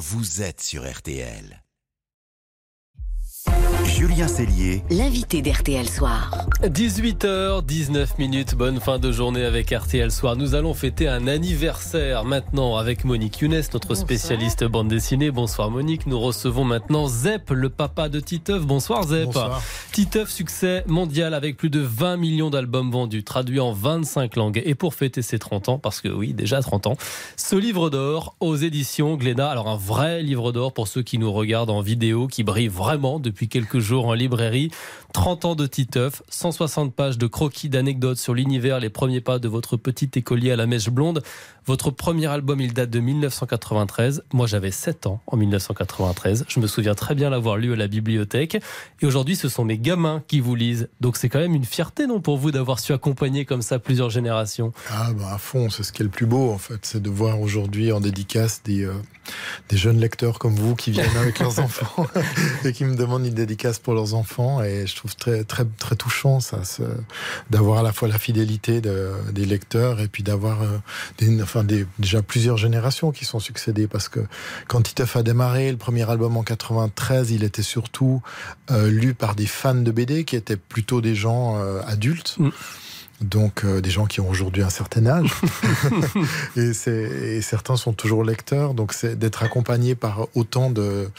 vous êtes sur RTL. Julien Cellier, l'invité d'RTL Soir. 18h19 minutes, bonne fin de journée avec RTL Soir. Nous allons fêter un anniversaire maintenant avec Monique Younes, notre spécialiste bande dessinée. Bonsoir Monique. Nous recevons maintenant Zep, le papa de Titeuf. Bonsoir Zep. Bonsoir. Titeuf, succès mondial avec plus de 20 millions d'albums vendus, traduits en 25 langues. Et pour fêter ses 30 ans, parce que oui, déjà 30 ans, ce livre d'or aux éditions Glénat. Alors un vrai livre d'or pour ceux qui nous regardent en vidéo, qui brille vraiment depuis quelques jours en librairie. 30 ans de Titeuf, 160 pages de croquis d'anecdotes sur l'univers, les premiers pas de votre petit écolier à la mèche blonde. Votre premier album, il date de 1993. Moi, j'avais 7 ans en 1993. Je me souviens très bien l'avoir lu à la bibliothèque. Et aujourd'hui, ce sont mes gamins qui vous lisent. Donc, c'est quand même une fierté, non, pour vous d'avoir su accompagner comme ça plusieurs générations Ah, bah, à fond, c'est ce qui est le plus beau, en fait. C'est de voir aujourd'hui en dédicace des, euh, des jeunes lecteurs comme vous qui viennent avec leurs enfants et qui me demandent une dédicace pour leurs enfants. Et je trouve très, très, touchant, ça, d'avoir à la fois la fidélité de, des lecteurs et puis d'avoir euh, enfin, déjà plusieurs générations qui sont succédées. Parce que quand Titeuf a démarré, le premier album en 93, il était surtout euh, lu par des fans de BD qui étaient plutôt des gens euh, adultes. Mm donc euh, des gens qui ont aujourd'hui un certain âge. Et, et, certains sont toujours lecteurs. Donc c'est d'être accompagné par autant de,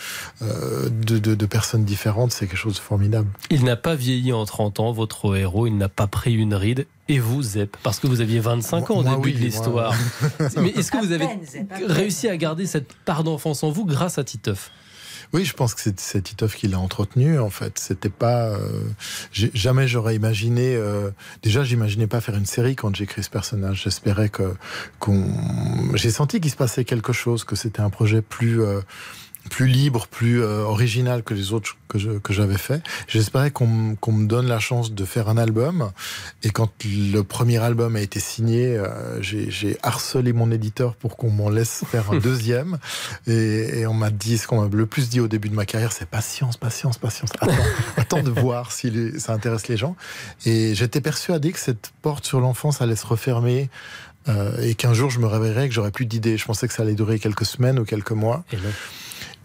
euh, de, de, de, personnes différentes c'est quelque chose de formidable. Il n'a pas vieilli en 30 ans votre héros. Il n'a pas pris une ride. Et vous, Zep Parce que vous aviez 25 ans au début oui, de l'histoire. Mais est-ce que vous avez réussi à garder cette part d'enfance en vous grâce à Titeuf? Oui, je pense que c'est Titeuf qui l'a entretenu. En fait, c'était pas. Euh, jamais j'aurais imaginé. Euh, déjà, j'imaginais pas faire une série quand j'ai écrit ce personnage. J'espérais que qu'on. j'ai senti qu'il se passait quelque chose, que c'était un projet plus. Euh, plus libre, plus euh, original que les autres que, que j'avais fait. J'espérais qu'on me donne la chance de faire un album. Et quand le premier album a été signé, euh, j'ai harcelé mon éditeur pour qu'on m'en laisse faire un deuxième. Et, et on m'a dit, ce qu'on m'a le plus dit au début de ma carrière, c'est patience, patience, patience. Attends, attends de voir si ça intéresse les gens. Et j'étais persuadé que cette porte sur l'enfance allait se refermer euh, et qu'un jour je me réveillerais et que j'aurais plus d'idées. Je pensais que ça allait durer quelques semaines ou quelques mois. Et,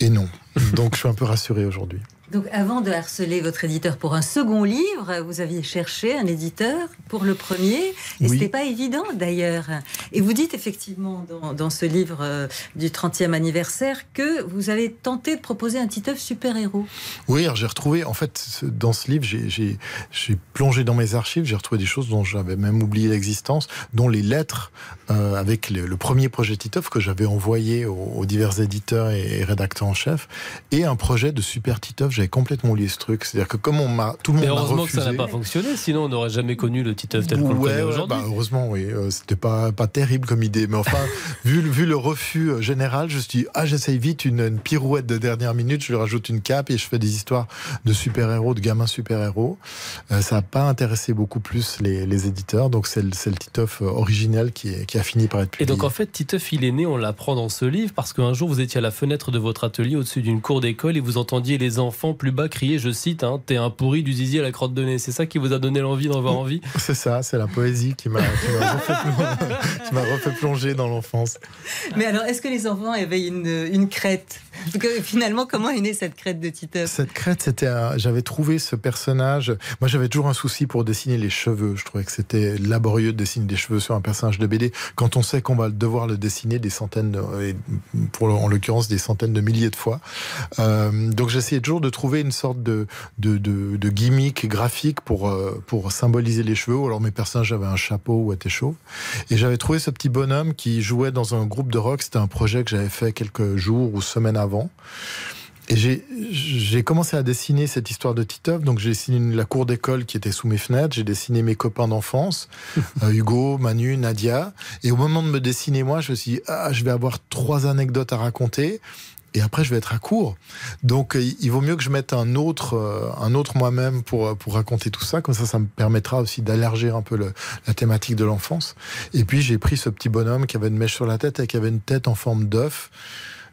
et non. Donc je suis un peu rassuré aujourd'hui. Donc avant de harceler votre éditeur pour un second livre, vous aviez cherché un éditeur pour le premier, et oui. c'était pas évident d'ailleurs. Et vous dites effectivement dans, dans ce livre euh, du 30e anniversaire que vous avez tenté de proposer un Titeuf super-héros. Oui, j'ai retrouvé, en fait, dans ce livre, j'ai plongé dans mes archives, j'ai retrouvé des choses dont j'avais même oublié l'existence, dont les lettres euh, avec le, le, premier projet Titeuf que j'avais envoyé aux, aux, divers éditeurs et, et rédacteurs en chef, et un projet de super Titeuf j'avais complètement oublié ce truc. C'est-à-dire que comme on m'a, tout le monde Mais m'a heureusement refusé. que ça n'a pas fonctionné, sinon on n'aurait jamais connu le Titeuf tel qu'on ouais, le connaît aujourd'hui. bah, heureusement, oui. Euh, C'était pas, pas terrible comme idée. Mais enfin, vu, vu le refus euh, général, je me suis dit, ah, j'essaye vite une, une, pirouette de dernière minute, je lui rajoute une cape et je fais des histoires de super-héros, de gamins super-héros. Euh, ça n'a pas intéressé beaucoup plus les, les éditeurs. Donc c'est le, le Titeuf originel qui, est, qui a fini par être publié. Et donc en fait, Titeuf, il est né, on l'apprend dans ce livre, parce qu'un jour vous étiez à la fenêtre de votre atelier au-dessus d'une cour d'école et vous entendiez les enfants plus bas crier, je cite, hein, t'es un pourri du zizi à la crotte de nez. C'est ça qui vous a donné l'envie d'en avoir envie C'est ça, c'est la poésie qui m'a refait, refait, plonger dans l'enfance. Mais alors, est-ce que les enfants avaient une, une crête? Que, Finalement, comment est née cette crête de Titeuf? Cette crête, c'était. J'avais trouvé ce personnage. Moi, j'avais toujours un souci pour dessiner les cheveux. Je trouvais que c'était laborieux de dessiner des cheveux sur un personnage de BD quand on sait qu'on va devoir le dessiner des centaines, en l'occurrence des centaines de milliers de fois. Euh, donc, j'essayais toujours de trouver une sorte de, gimmick graphique pour, euh, pour symboliser les cheveux. Alors, mes personnages avaient un chapeau ou étaient chauves. Et j'avais trouvé ce petit bonhomme qui jouait dans un groupe de rock. C'était un projet que j'avais fait quelques jours ou semaines avant. Et j'ai commencé à dessiner cette histoire de Titeuf. Donc j'ai dessiné la cour d'école qui était sous mes fenêtres. J'ai dessiné mes copains d'enfance, euh, Hugo, Manu, Nadia. Et au moment de me dessiner moi, je me suis dit, ah, je vais avoir trois anecdotes à raconter. Et après, je vais être à court. Donc, il vaut mieux que je mette un autre, euh, un autre moi-même pour, pour raconter tout ça. Comme ça, ça me permettra aussi d'élargir un peu le, la thématique de l'enfance. Et puis, j'ai pris ce petit bonhomme qui avait une mèche sur la tête et qui avait une tête en forme d'œuf.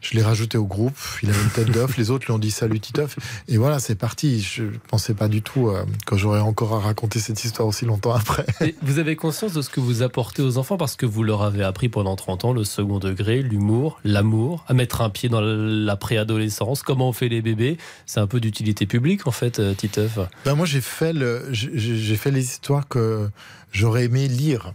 Je l'ai rajouté au groupe. Il avait une tête d'œuf. les autres lui ont dit salut Titeuf. Et voilà, c'est parti. Je pensais pas du tout euh, que j'aurais encore à raconter cette histoire aussi longtemps après. vous avez conscience de ce que vous apportez aux enfants? Parce que vous leur avez appris pendant 30 ans le second degré, l'humour, l'amour, à mettre un pied dans la préadolescence, comment on fait les bébés? C'est un peu d'utilité publique en fait, euh, Titeuf. Ben moi j'ai fait, le, j'ai fait les histoires que j'aurais aimé lire.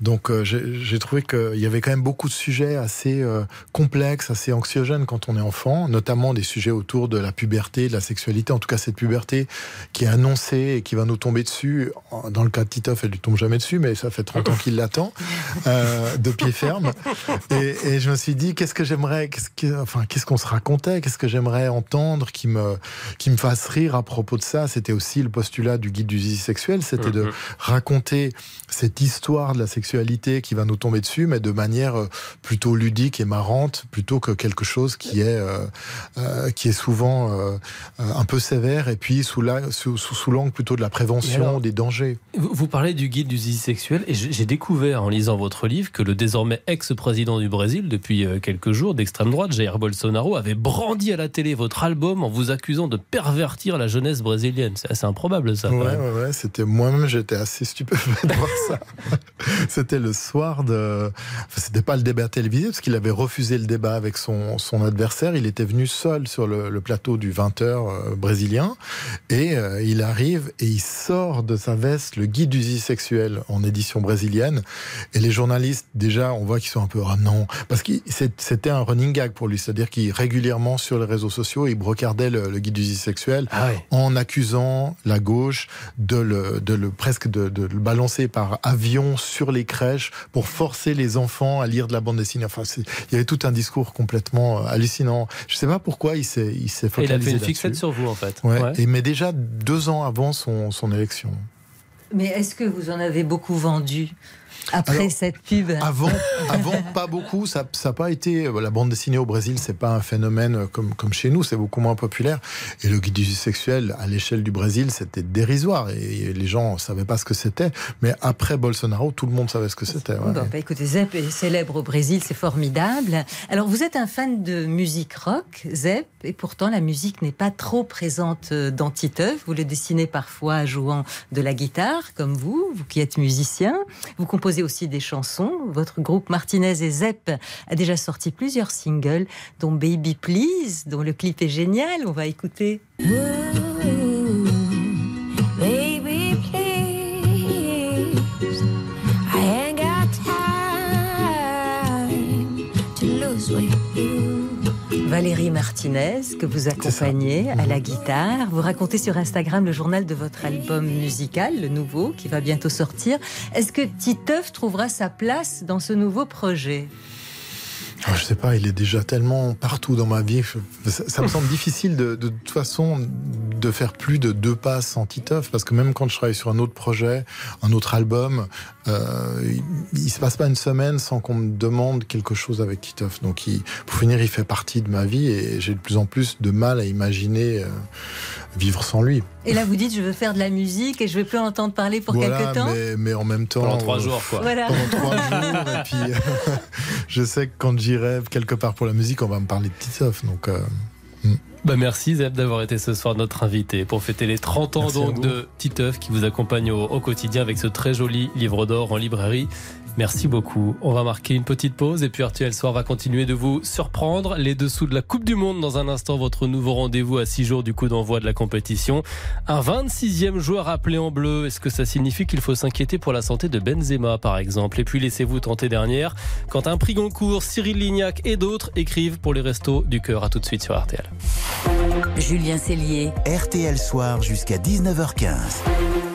Donc euh, j'ai trouvé qu'il y avait quand même beaucoup de sujets assez euh, complexes, assez anxiogènes quand on est enfant, notamment des sujets autour de la puberté, de la sexualité, en tout cas cette puberté qui est annoncée et qui va nous tomber dessus. Dans le cas de Titoff, elle lui tombe jamais dessus, mais ça fait 30 ans qu'il l'attend, euh, de pied ferme. Et, et, je me suis dit, qu'est-ce que j'aimerais, qu'est-ce enfin, qu'est-ce qu'on se racontait, qu'est-ce que j'aimerais entendre qui me, qui me fasse rire à propos de ça. C'était aussi le postulat du guide du zizi sexuel, c'était de mm-hmm. raconter cette histoire de la sexualité qui va nous tomber dessus, mais de manière euh, plutôt ludique et marrante, plutôt que quelque chose qui est, euh, euh, qui est souvent un peu sévère et puis sous l'angle sous, sous, plutôt de la prévention des dangers. Vous parlez du guide du zizi sexuel et j'ai découvert en lisant votre livre que le désormais ex-président du Brésil depuis quelques jours d'extrême droite, Jair Bolsonaro, avait brandi à la télé votre album en vous accusant de pervertir la jeunesse brésilienne. C'est assez improbable ça. Ouais, ouais, ouais, c'était moi-même j'étais assez stupéfait de voir ça. C'était le soir de. Enfin, c'était pas le débat télévisé, parce qu'il avait refusé le débat avec son, son adversaire. Il était venu seul sur le, plateau du 20h euh, brésilien. Et euh, il arrive et il sort de sa veste le guide du sexuel en édition brésilienne. Et les journalistes, déjà, on voit qu'ils sont un peu. Ah non Parce que c'était un running gag pour lui. C'est-à-dire qu'il régulièrement sur les réseaux sociaux, il brocardait le, guide du sexuel ah en accusant la gauche de le, de le presque de, de le balancer par avion sur les crèches pour forcer les enfants à lire de la bande dessinée. Enfin, il y avait tout un discours complètement euh, hallucinant. Je ne sais pas pourquoi il s'est il s'est focalisé. il a fait une fixette sur vous en fait. Ouais. Et mais déjà deux ans avant son, son élection. Mais est-ce que vous en avez beaucoup vendu? Après cette pub Avant, avant pas beaucoup. Ça n'a pas été. La bande dessinée au Brésil, c'est pas un phénomène comme, comme chez nous, c'est beaucoup moins populaire. Et le guide du sexuel, à l'échelle du Brésil, c'était dérisoire. Et les gens ne savaient pas ce que c'était. Mais après Bolsonaro, tout le monde savait ce que c'était. Ouais. Bon, bah, écoutez, Zep est célèbre au Brésil, c'est formidable. Alors, vous êtes un fan de musique rock, Zep, et pourtant la musique n'est pas trop présente dans Titeuf. Vous le dessinez parfois jouant de la guitare, comme vous, vous qui êtes musicien. Vous composez aussi des chansons. Votre groupe Martinez et Zep a déjà sorti plusieurs singles, dont Baby Please, dont le clip est génial. On va écouter. Valérie Martinez, que vous accompagnez à la guitare. Vous racontez sur Instagram le journal de votre album musical, le nouveau, qui va bientôt sortir. Est-ce que Titeuf trouvera sa place dans ce nouveau projet? Ah, je sais pas, il est déjà tellement partout dans ma vie. Ça, me semble difficile de, de, toute façon de faire plus de deux passes sans Titeuf, parce que même quand je travaille sur un autre projet, un autre album, euh, il, il, se passe pas une semaine sans qu'on me demande quelque chose avec Titeuf. Donc, il, pour finir, il fait partie de ma vie et j'ai de plus en plus de mal à imaginer euh, vivre sans lui. Et là, vous dites, je veux faire de la musique et je veux plus entendre parler pour quelque temps. Mais, mais, en même temps. Pendant trois jours, quoi. Voilà. Pendant trois jours. Et puis, je sais que quand j'irai quelque part pour la musique, on va me parler de Titeuf. Donc. Euh. Bah merci Zeb d'avoir été ce soir notre invité pour fêter les 30 ans donc de Titeuf qui vous accompagne au, au, quotidien avec ce très joli livre d'or en librairie. Merci beaucoup. On va marquer une petite pause et puis Arthur Soir va continuer de vous surprendre. Les dessous de la Coupe du Monde dans un instant, votre nouveau rendez-vous à 6 jours du coup d'envoi de la compétition. Un 26e joueur appelé en bleu. Est-ce que ça signifie qu'il faut s'inquiéter pour la santé de Benzema par exemple? Et puis laissez-vous tenter dernière. Quand un prix Goncourt, Cyril Lignac et d'autres écrivent pour les restos du cœur. À tout de suite sur RTL. Julien Cellier. RTL Soir jusqu'à 19h15.